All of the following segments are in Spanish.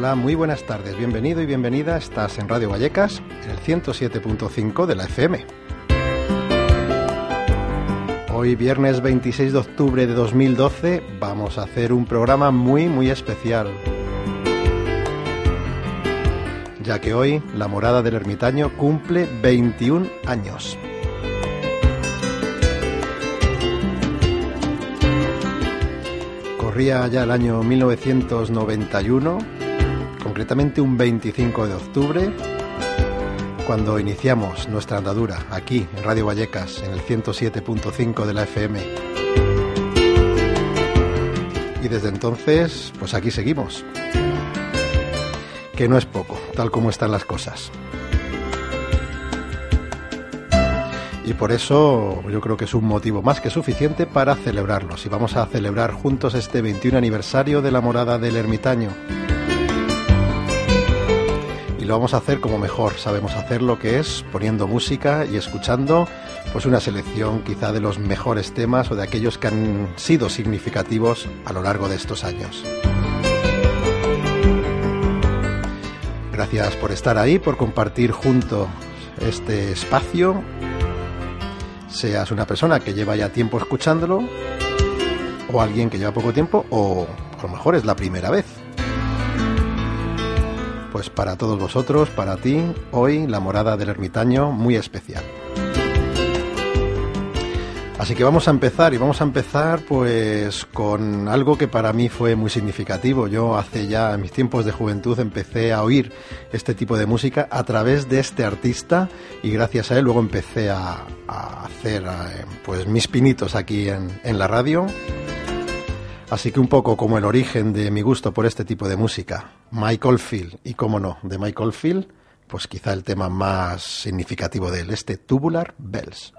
Hola, muy buenas tardes, bienvenido y bienvenida. Estás en Radio Vallecas, en el 107.5 de la FM. Hoy, viernes 26 de octubre de 2012, vamos a hacer un programa muy, muy especial. Ya que hoy la morada del ermitaño cumple 21 años. Corría ya el año 1991, concretamente un 25 de octubre, cuando iniciamos nuestra andadura aquí en Radio Vallecas, en el 107.5 de la FM. Y desde entonces, pues aquí seguimos. Que no es poco, tal como están las cosas. Y por eso yo creo que es un motivo más que suficiente para celebrarlos. Y vamos a celebrar juntos este 21 aniversario de la morada del ermitaño lo vamos a hacer como mejor sabemos hacerlo, que es poniendo música y escuchando pues una selección quizá de los mejores temas o de aquellos que han sido significativos a lo largo de estos años. Gracias por estar ahí, por compartir junto este espacio. Seas una persona que lleva ya tiempo escuchándolo, o alguien que lleva poco tiempo, o a lo mejor es la primera vez. Pues para todos vosotros, para ti, hoy la morada del ermitaño muy especial. Así que vamos a empezar y vamos a empezar pues con algo que para mí fue muy significativo. Yo hace ya en mis tiempos de juventud empecé a oír este tipo de música a través de este artista y gracias a él luego empecé a, hacer eh, pues mis pinitos aquí en, en la radio. Así que un poco como el origen de mi gusto por este tipo de música, Michael Field, y cómo no, de Michael Field, pues quizá el tema más significativo de él, este Tubular Bells.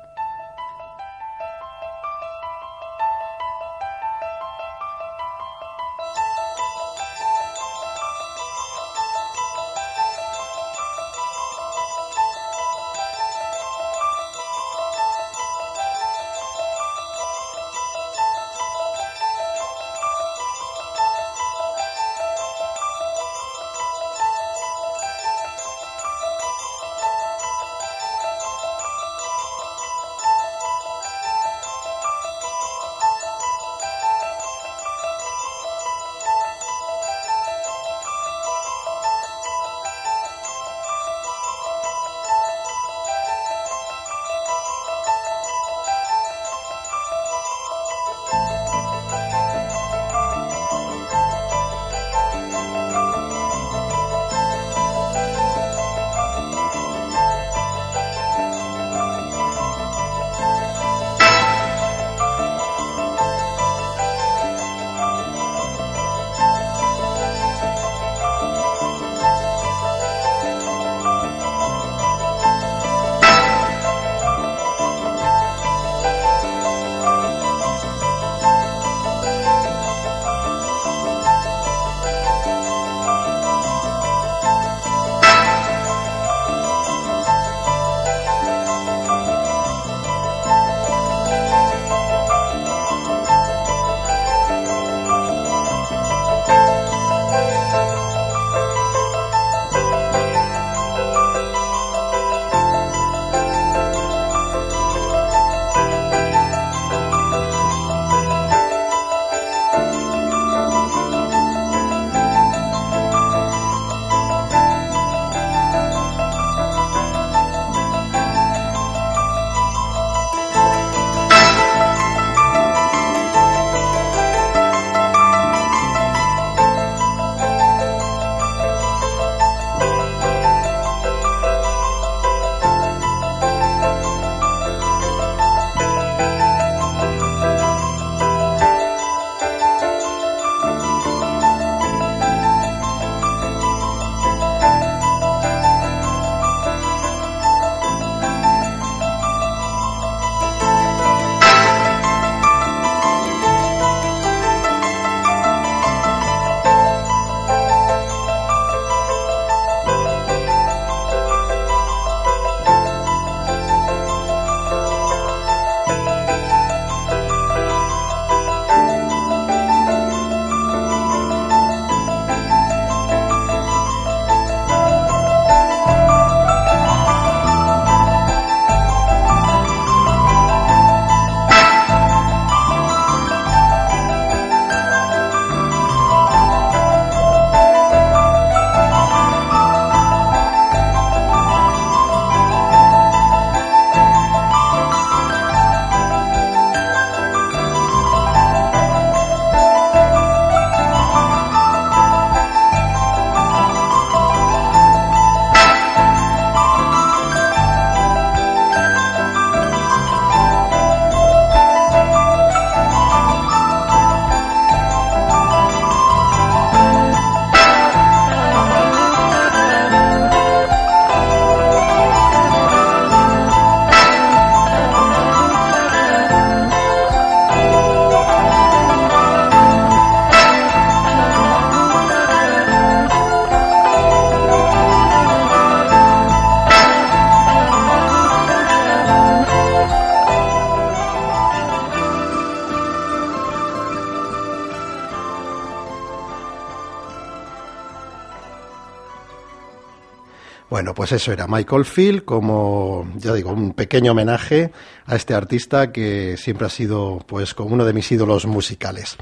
Pues eso era Michael Field como, ya digo, un pequeño homenaje a este artista que siempre ha sido pues como uno de mis ídolos musicales.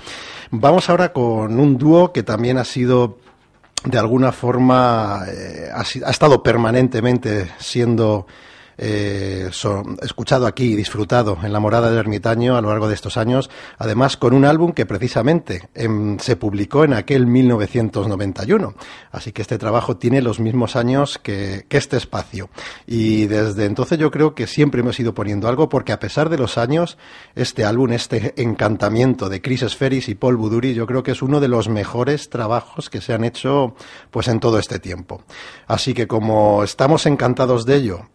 Vamos ahora con un dúo que también ha sido de alguna forma eh, ha, ha, estado permanentemente siendo eh, escuchado aquí y disfrutado en la morada del ermitaño a lo largo de estos años, además con un álbum que precisamente em, se publicó en aquel 1991. Así que este trabajo tiene los mismos años que, que, este espacio. Y desde entonces yo creo que siempre hemos ido poniendo algo porque a pesar de los años, este álbum, este encantamiento de Chris Sferis y Paul Buduri, yo creo que es uno de los mejores trabajos que se han hecho pues en todo este tiempo. Así que como estamos encantados de ello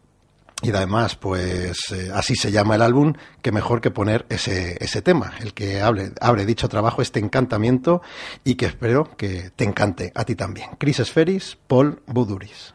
y además, pues eh, así se llama el álbum, que mejor que poner ese, ese tema, el que hable, abre dicho trabajo, este encantamiento, y que espero que te encante a ti también. Chris Esferis, Paul Buduris.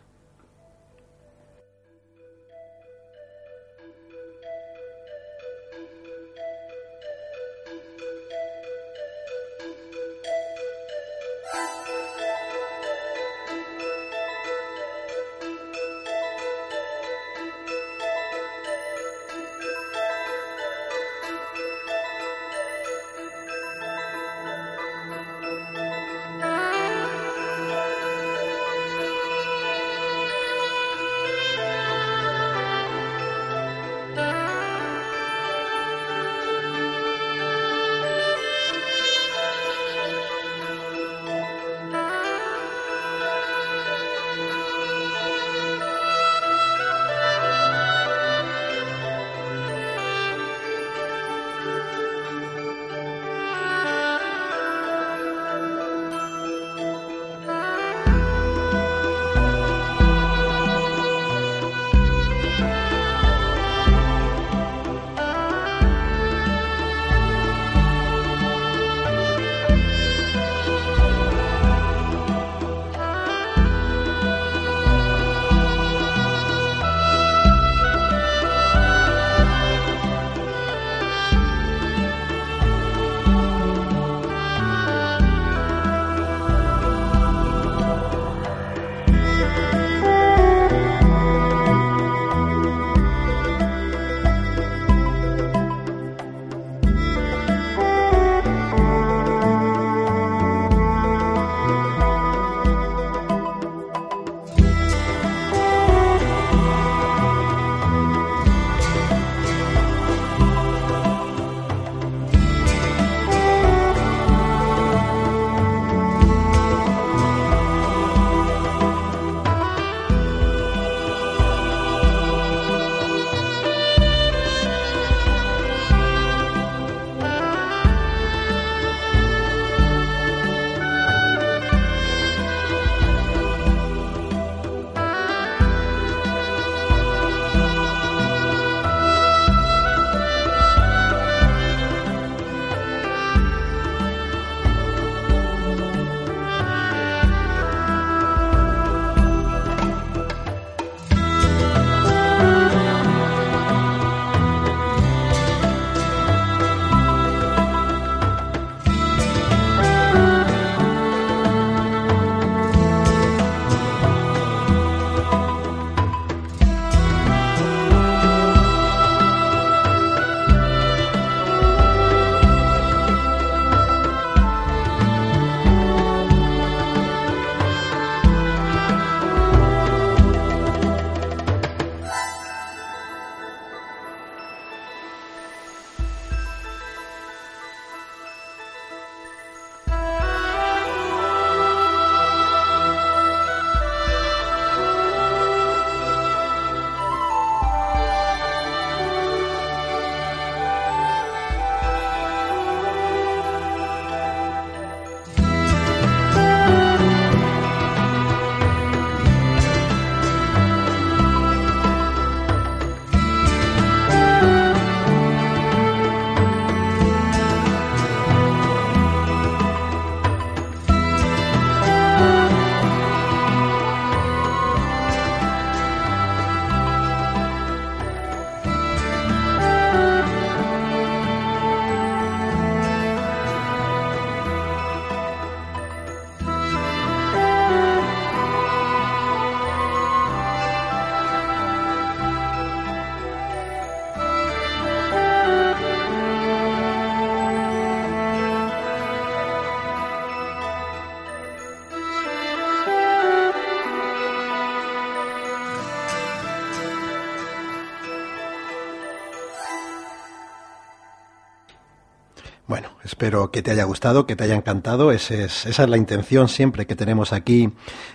Espero que te haya gustado, que te haya encantado. esa es la intención siempre que tenemos aquí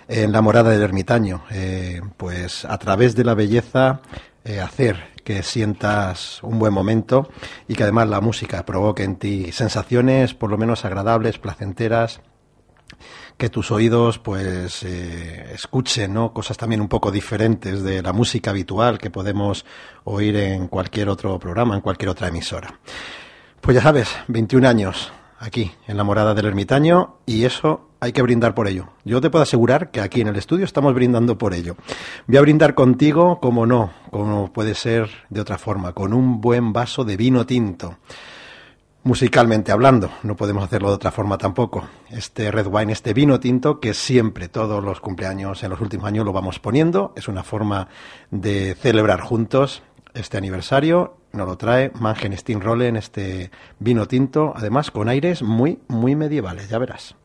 en la morada del ermitaño. Eh, pues a través de la belleza eh, hacer que sientas un buen momento y que además la música provoque en ti sensaciones por lo menos agradables, placenteras, que tus oídos pues eh, escuchen ¿no? cosas también un poco diferentes de la música habitual que podemos oír en cualquier otro programa, en cualquier otra emisora. Pues ya sabes, 21 años aquí en la morada del ermitaño y eso hay que brindar por ello. Yo te puedo asegurar que aquí en el estudio estamos brindando por ello. Voy a brindar contigo, como no, como puede ser de otra forma, con un buen vaso de vino tinto. Musicalmente hablando, no podemos hacerlo de otra forma tampoco. Este red wine, este vino tinto que siempre, todos los cumpleaños en los últimos años lo vamos poniendo, es una forma de celebrar juntos este aniversario nos lo trae Mangen en este vino tinto, además con aires muy, muy medievales, ya verás.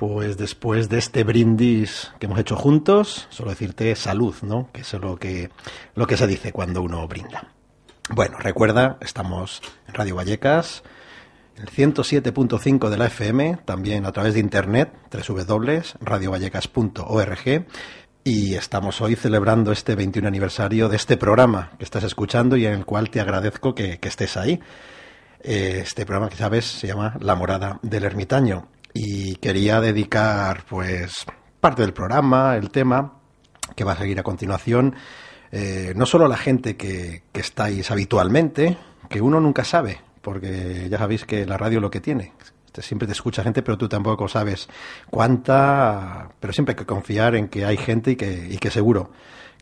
Pues después de este brindis que hemos hecho juntos, solo decirte salud, ¿no? Que es lo que, lo que se dice cuando uno brinda. Bueno, recuerda, estamos en Radio Vallecas, el 107.5 de la FM, también a través de internet, www.radiovallecas.org, y estamos hoy celebrando este 21 aniversario de este programa que estás escuchando y en el cual te agradezco que, que estés ahí. Eh, este programa que sabes se llama La morada del ermitaño y quería dedicar pues parte del programa, el tema que va a seguir a continuación, eh, no solo a la gente que, que estáis habitualmente, que uno nunca sabe, porque ya sabéis que la radio lo que tiene, siempre te escucha gente, pero tú tampoco sabes cuánta, pero siempre hay que confiar en que hay gente y que, y que seguro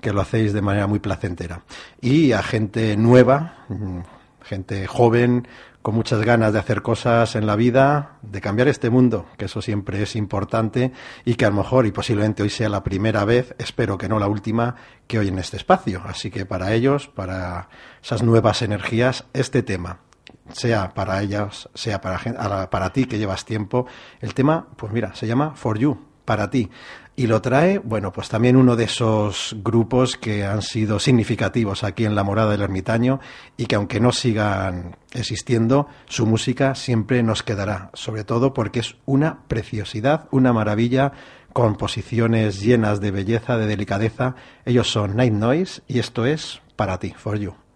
que lo hacéis de manera muy placentera. Y a gente nueva, mm, gente joven, con muchas ganas de hacer cosas en la vida, de cambiar este mundo, que eso siempre es importante y que a lo mejor y posiblemente hoy sea la primera vez, espero que no la última, que hoy en este espacio. Así que para ellos, para esas nuevas energías, este tema, sea para ellas, sea para, para ti que llevas tiempo, el tema, pues mira, se llama For You, para ti. Y lo trae, bueno, pues también uno de esos grupos que han sido significativos aquí en la morada del ermitaño y que aunque no sigan existiendo, su música siempre nos quedará, sobre todo porque es una preciosidad, una maravilla, composiciones llenas de belleza, de delicadeza. Ellos son Night Noise y esto es para ti, for you.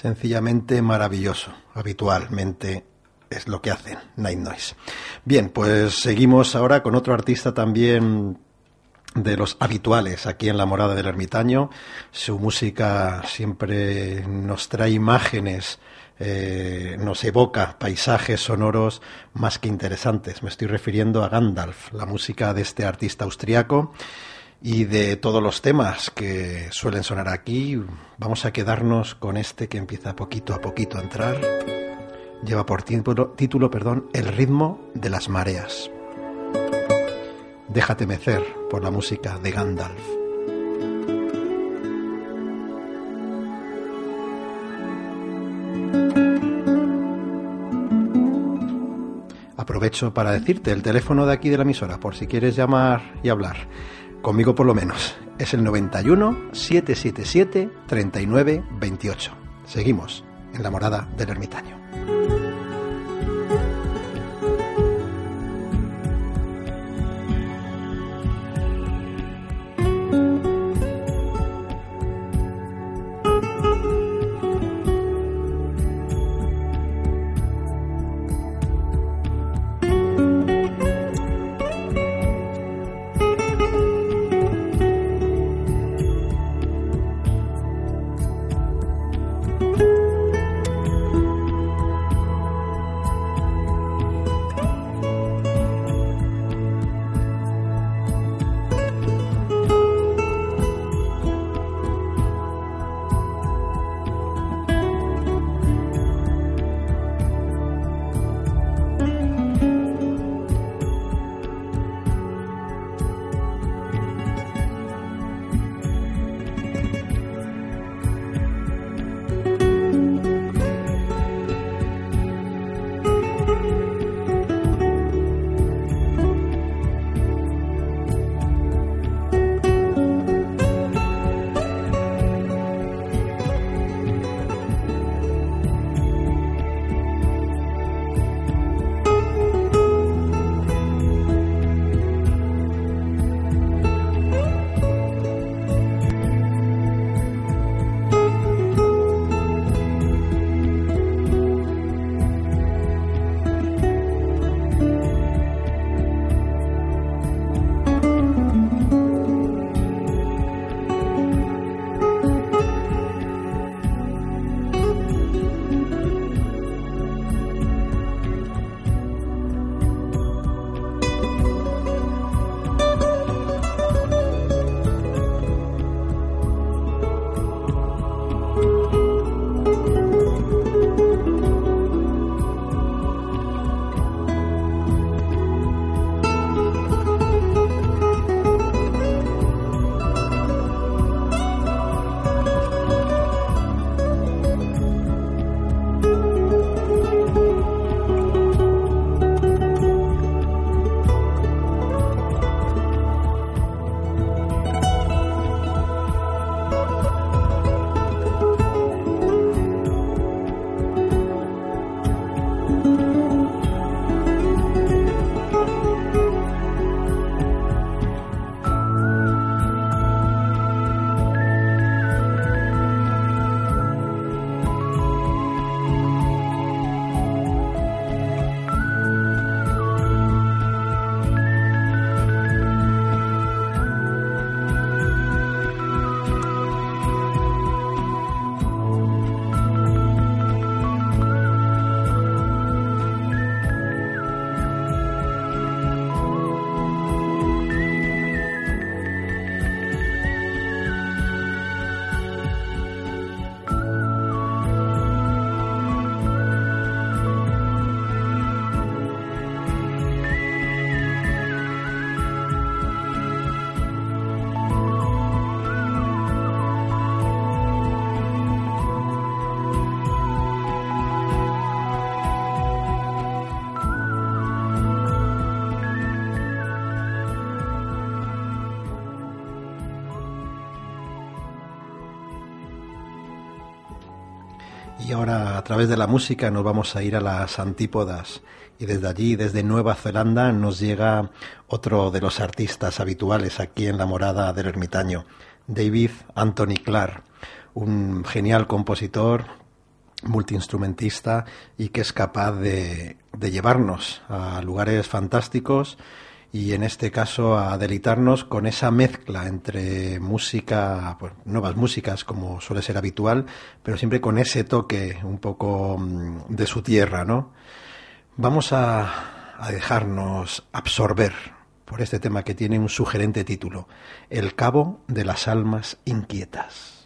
Sencillamente maravilloso. Habitualmente es lo que hacen Night Noise. Bien, pues seguimos ahora con otro artista también de los habituales aquí en la morada del ermitaño. Su música siempre nos trae imágenes, eh, nos evoca paisajes sonoros más que interesantes. Me estoy refiriendo a Gandalf, la música de este artista austriaco Y de todos los temas que suelen sonar aquí, vamos a quedarnos con este que empieza poquito a poquito a entrar. Lleva por título, perdón, El ritmo de las mareas. Déjate mecer por la música de Gandalf. Aprovecho para decirte el teléfono de aquí de la emisora, por si quieres llamar y hablar. Conmigo por lo menos. Es el 91 777 39 28. Seguimos en la morada del ermitaño. A través de la música nos vamos a ir a las antípodas. Y desde allí, desde Nueva Zelanda, nos llega otro de los artistas habituales aquí en la morada del ermitaño, David Anthony Clark, un genial compositor, multiinstrumentista y que es capaz de, de llevarnos a lugares fantásticos y en este caso a delitarnos con esa mezcla entre música, pues, nuevas músicas como suele ser habitual, pero siempre con ese toque un poco mm, de su tierra, ¿no? Vamos a, a dejarnos absorber por este tema que tiene un sugerente título, El cabo de las almas inquietas.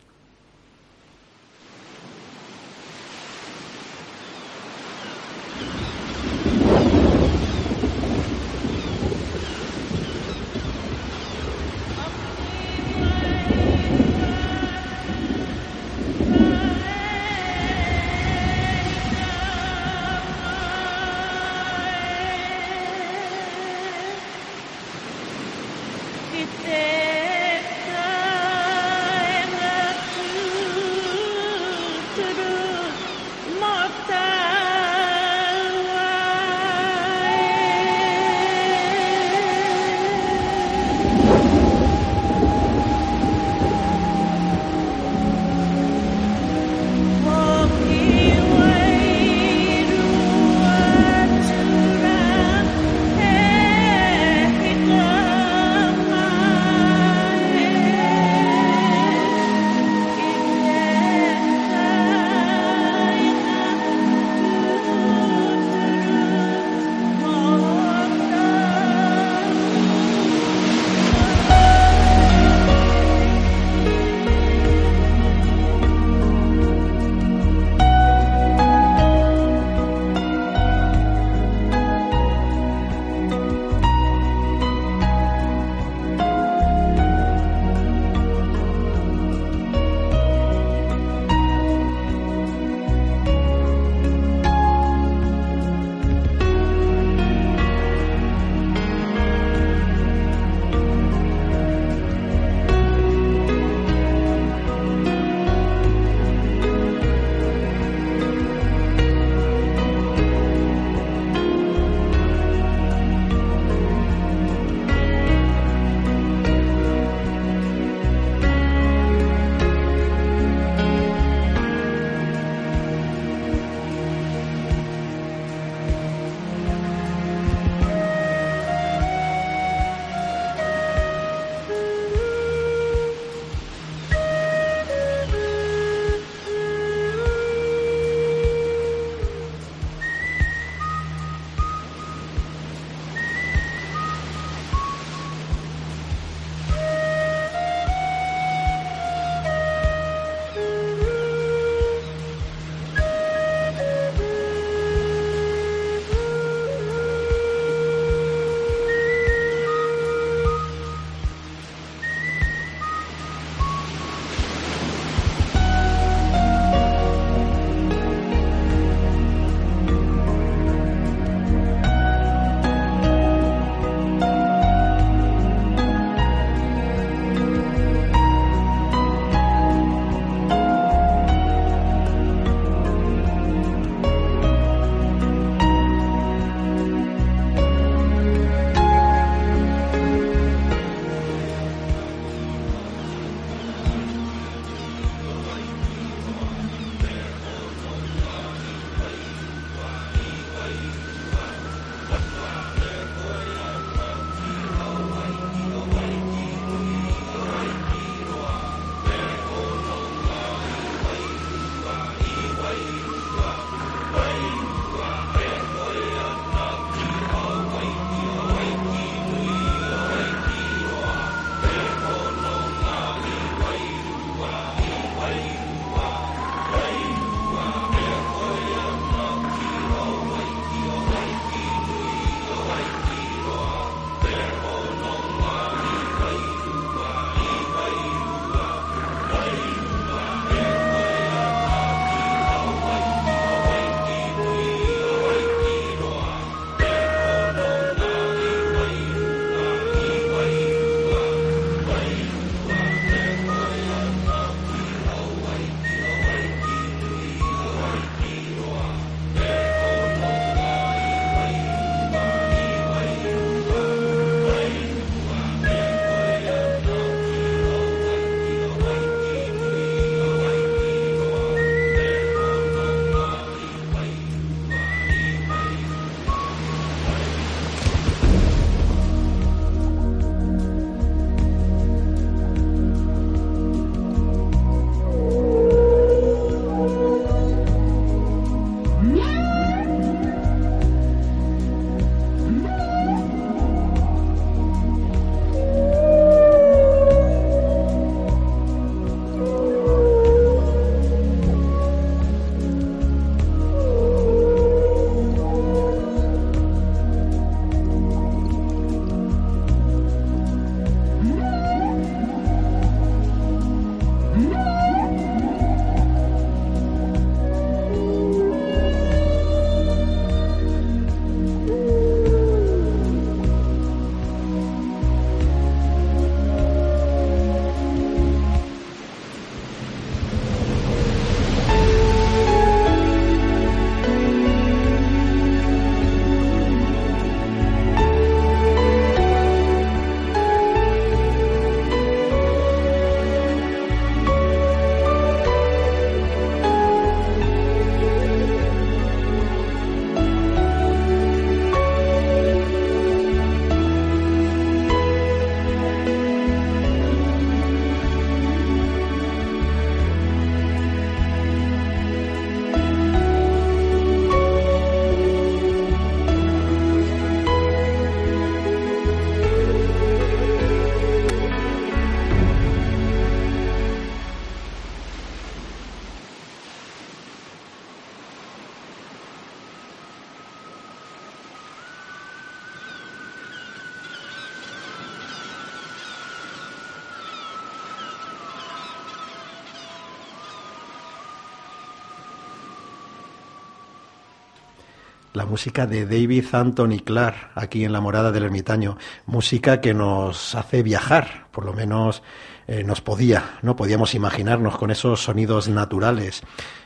La música de David Anthony Clark aquí en la morada del ermitaño, música que nos hace viajar, por lo menos eh, nos podía, no podíamos imaginarnos con esos sonidos naturales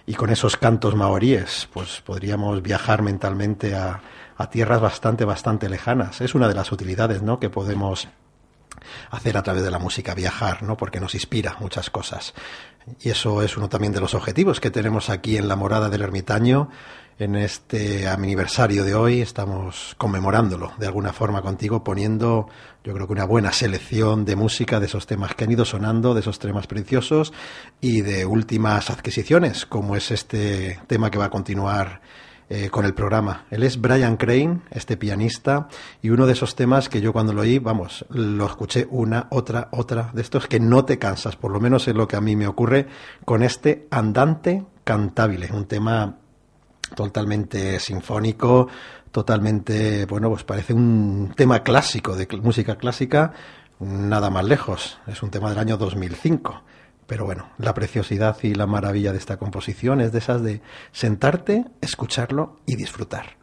y con esos cantos maoríes, pues podríamos viajar mentalmente a, a tierras bastante, bastante lejanas. Es una de las utilidades, ¿no? Que podemos hacer a través de la música, viajar, ¿no? Porque nos inspira muchas cosas. Y eso es uno también de los objetivos que tenemos aquí en la morada del ermitaño. En este aniversario de hoy estamos conmemorándolo de alguna forma contigo, poniendo yo creo que una buena selección de música de esos temas que han ido sonando, de esos temas preciosos y de últimas adquisiciones, como es este tema que va a continuar eh, con el programa. Él es Brian Crane, este pianista, y uno de esos temas que yo cuando lo oí, vamos, lo escuché una, otra, otra, de estos que no te cansas, por lo menos es lo que a mí me ocurre con este andante cantabile, un tema totalmente sinfónico, totalmente, bueno, pues parece un tema clásico de música clásica, nada más lejos, es un tema del año 2005. Pero bueno, la preciosidad y la maravilla de esta composición es de esas de sentarte, escucharlo y disfrutar.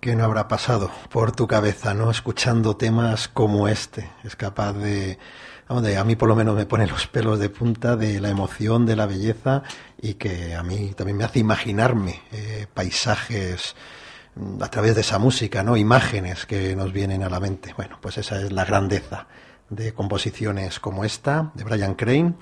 ¿Qué no habrá pasado por tu cabeza, no? Escuchando temas como este. Es capaz de, a mí por lo menos me pone los pelos de punta de la emoción, de la belleza y que a mí también me hace imaginarme eh, paisajes mm, a través de esa música, ¿no? Imágenes que nos vienen a la mente. Bueno, pues esa es la grandeza de composiciones como esta, de Brian Crane.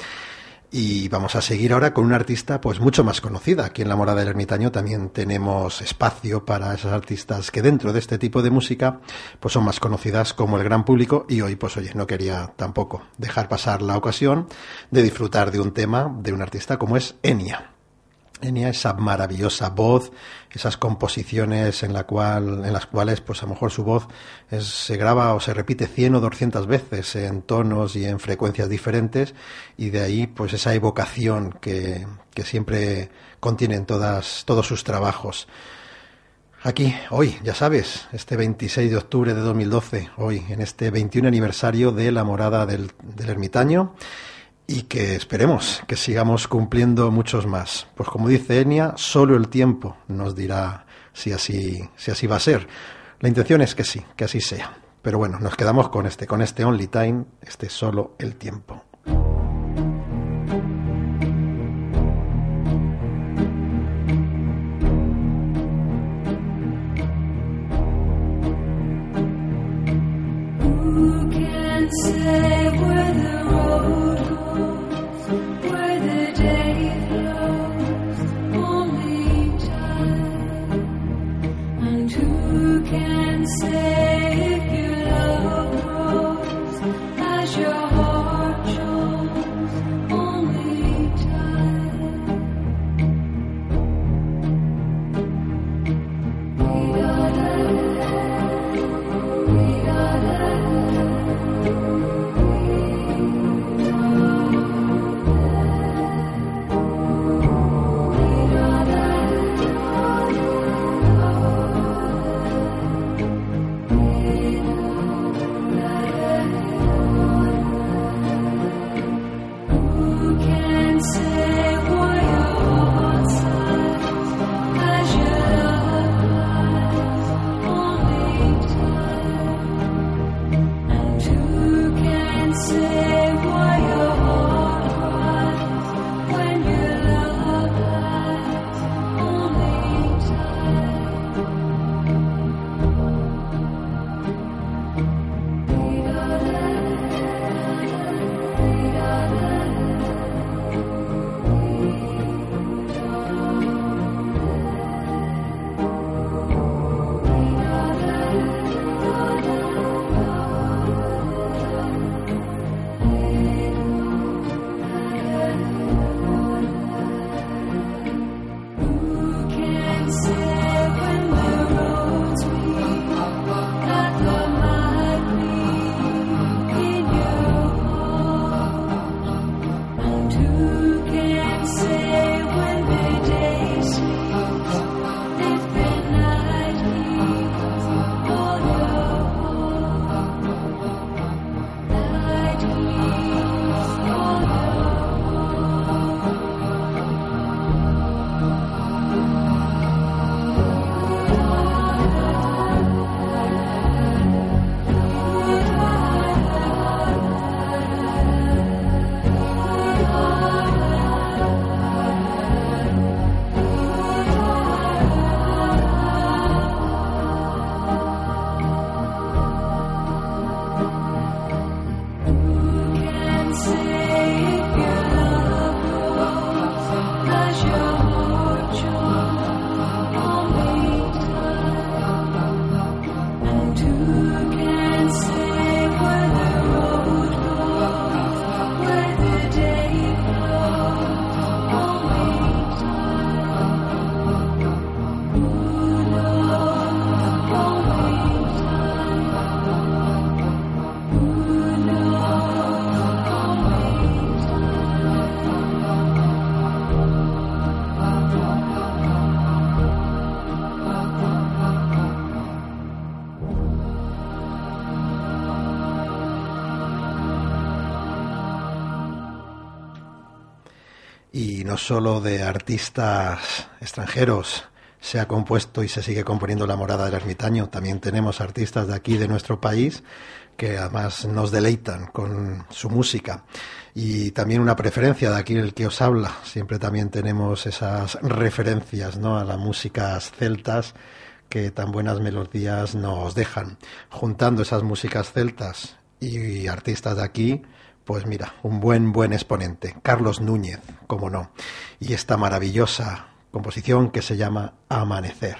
Y vamos a seguir ahora con una artista pues mucho más conocida. Aquí en La Morada del Ermitaño también tenemos espacio para esas artistas que dentro de este tipo de música pues son más conocidas como el gran público y hoy pues oye, no quería tampoco dejar pasar la ocasión de disfrutar de un tema de un artista como es Enya. Enya, esa maravillosa voz, esas composiciones en, la cual, en las cuales, pues a lo mejor su voz se graba o se repite 100 o 200 veces en tonos y en frecuencias diferentes, y de ahí, pues esa evocación que, que siempre contienen todas, todos sus trabajos. Aquí, hoy, ya sabes, este 26 de octubre de 2012, hoy, en este 21 aniversario de la morada del, del ermitaño y que esperemos que sigamos cumpliendo muchos más. Pues como dice Enia, solo el tiempo nos dirá si así, si así va a ser. La intención es que sí, que así sea. Pero bueno, nos quedamos con este, con este Only Time, este solo el tiempo. Who can say? Solo de artistas extranjeros, se ha compuesto y se sigue componiendo la morada del ermitaño. También tenemos artistas de aquí, de nuestro país, que además nos deleitan con su música. Y también una preferencia de aquí el que os habla. Siempre también tenemos esas referencias ¿no? a las músicas celtas que tan buenas melodías nos dejan. Juntando esas músicas celtas y artistas de aquí, pues mira, un buen, buen exponente, Carlos Núñez, como no, y esta maravillosa composición que se llama Amanecer.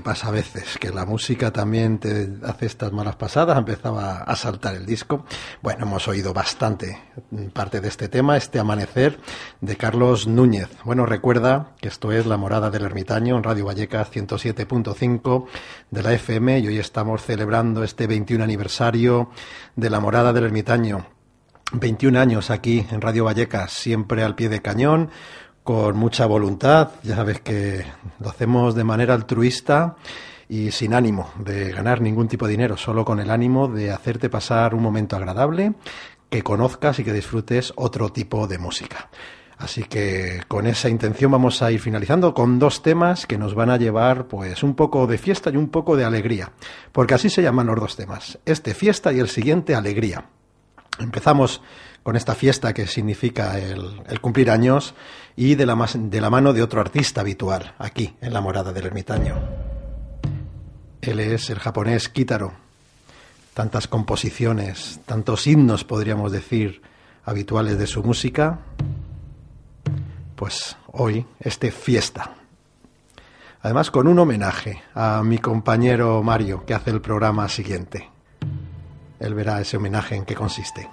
Pasa a veces, que la música también te hace estas malas pasadas, empezaba a saltar el disco. Bueno, hemos oído bastante parte de este tema, este amanecer de Carlos Núñez. Bueno, recuerda que esto es La Morada del Ermitaño en Radio Vallecas 107.5 de la FM y hoy estamos celebrando este 21 aniversario de La Morada del Ermitaño. 21 años aquí en Radio Vallecas, siempre al pie de cañón, con mucha voluntad. Ya sabes que lo hacemos de manera altruista y sin ánimo de ganar ningún tipo de dinero, solo con el ánimo de hacerte pasar un momento agradable, que conozcas y que disfrutes otro tipo de música. Así que con esa intención vamos a ir finalizando con dos temas que nos van a llevar pues un poco de fiesta y un poco de alegría, porque así se llaman los dos temas, este fiesta y el siguiente alegría. Empezamos con esta fiesta que significa el, cumplir años y de la, de la mano de otro artista habitual aquí en la morada del ermitaño. Él es el japonés Kitaro. Tantas composiciones, tantos himnos podríamos decir habituales de su música. Pues hoy este fiesta. Además con un homenaje a mi compañero Mario que hace el programa siguiente. Él verá ese homenaje en qué consiste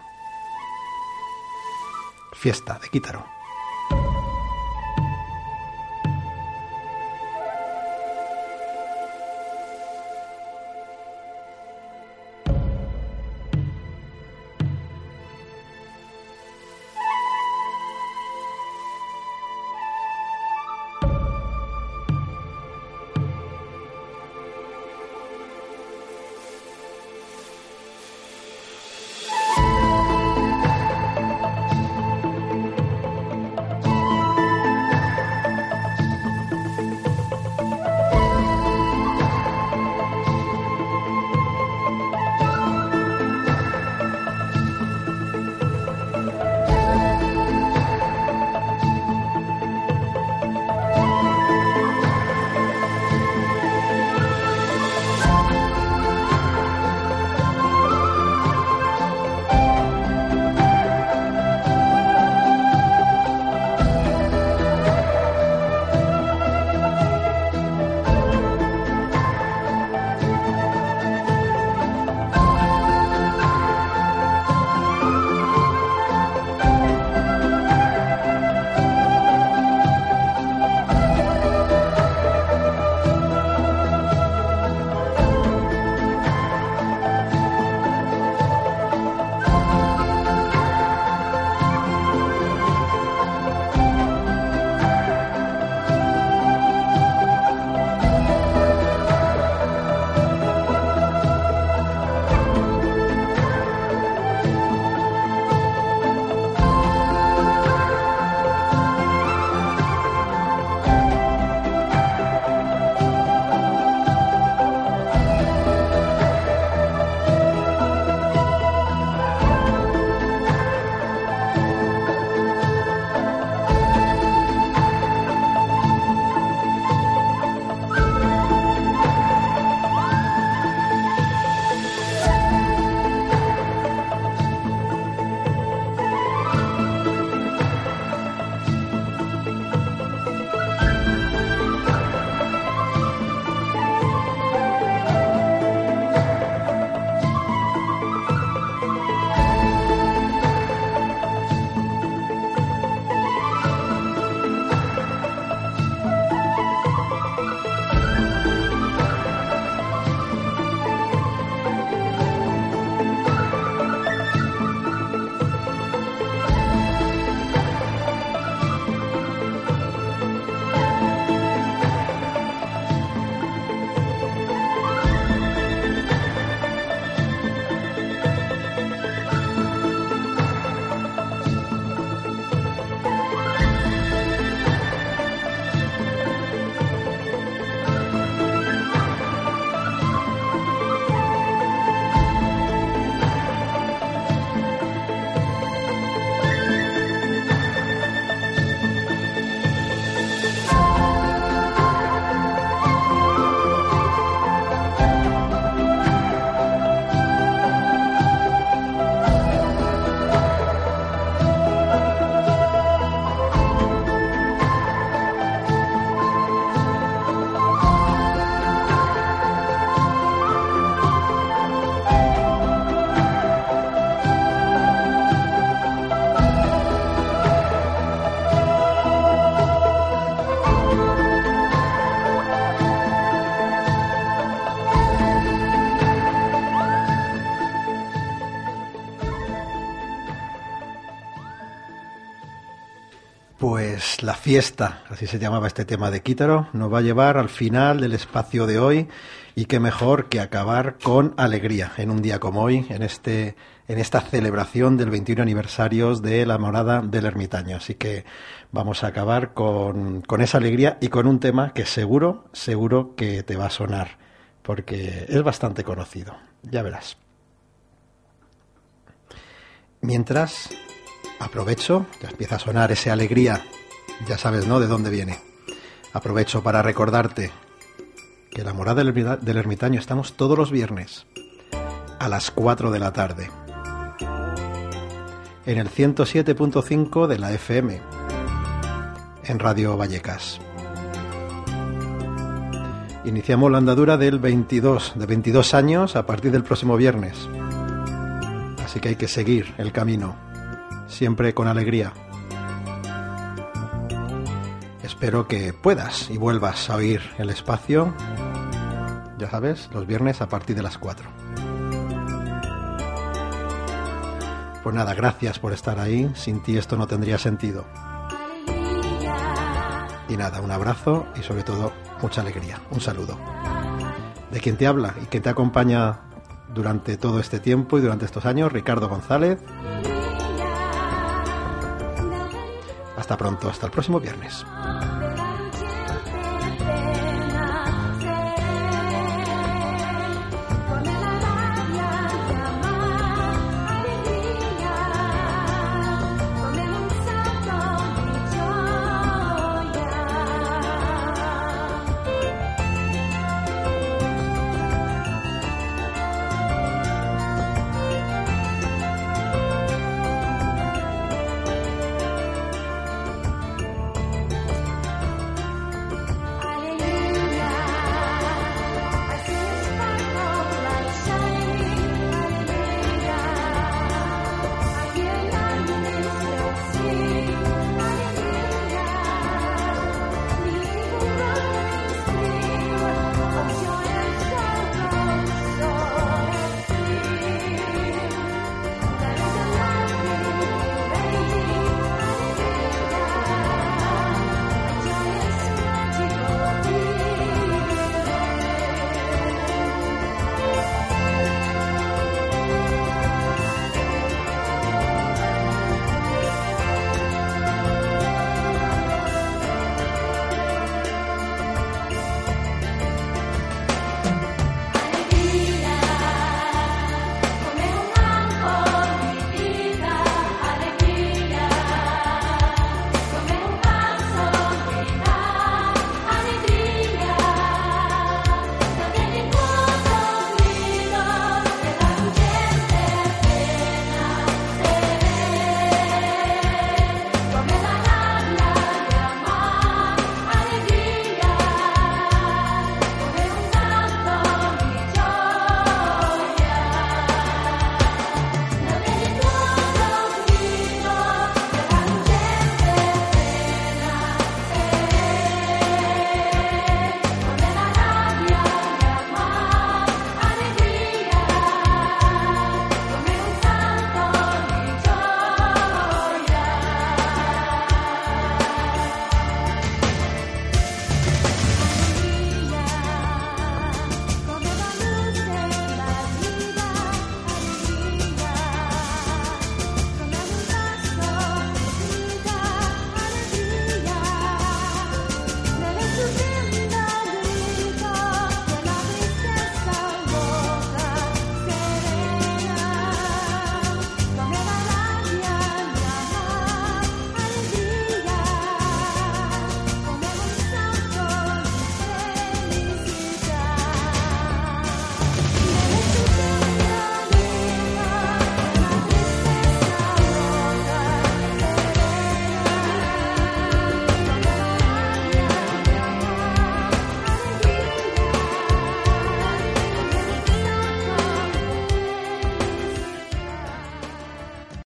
fiesta de Quítaro. La fiesta, así se llamaba este tema de Quítaro, nos va a llevar al final del espacio de hoy y qué mejor que acabar con alegría en un día como hoy, en este en esta celebración del 21 aniversario de la morada del ermitaño. Así que vamos a acabar con, con esa alegría y con un tema que seguro, seguro que te va a sonar, porque es bastante conocido. Ya verás. Mientras aprovecho, ya empieza a sonar esa alegría, ya sabes, ¿no? De dónde viene. Aprovecho para recordarte que la morada del ermitaño estamos todos los viernes a las 4 de la tarde en el 107.5 de la FM, en Radio Vallecas. Iniciamos la andadura del 22, de 22 años a partir del próximo viernes. Así que hay que seguir el camino, siempre con alegría. Espero que puedas y vuelvas a oír el espacio, ya sabes, los viernes a partir de las 4. Pues nada, gracias por estar ahí. Sin ti esto no tendría sentido. Y nada, un abrazo y sobre todo mucha alegría. Un saludo. De quien te habla y que te acompaña durante todo este tiempo y durante estos años, Ricardo González. Hasta pronto, hasta el próximo viernes.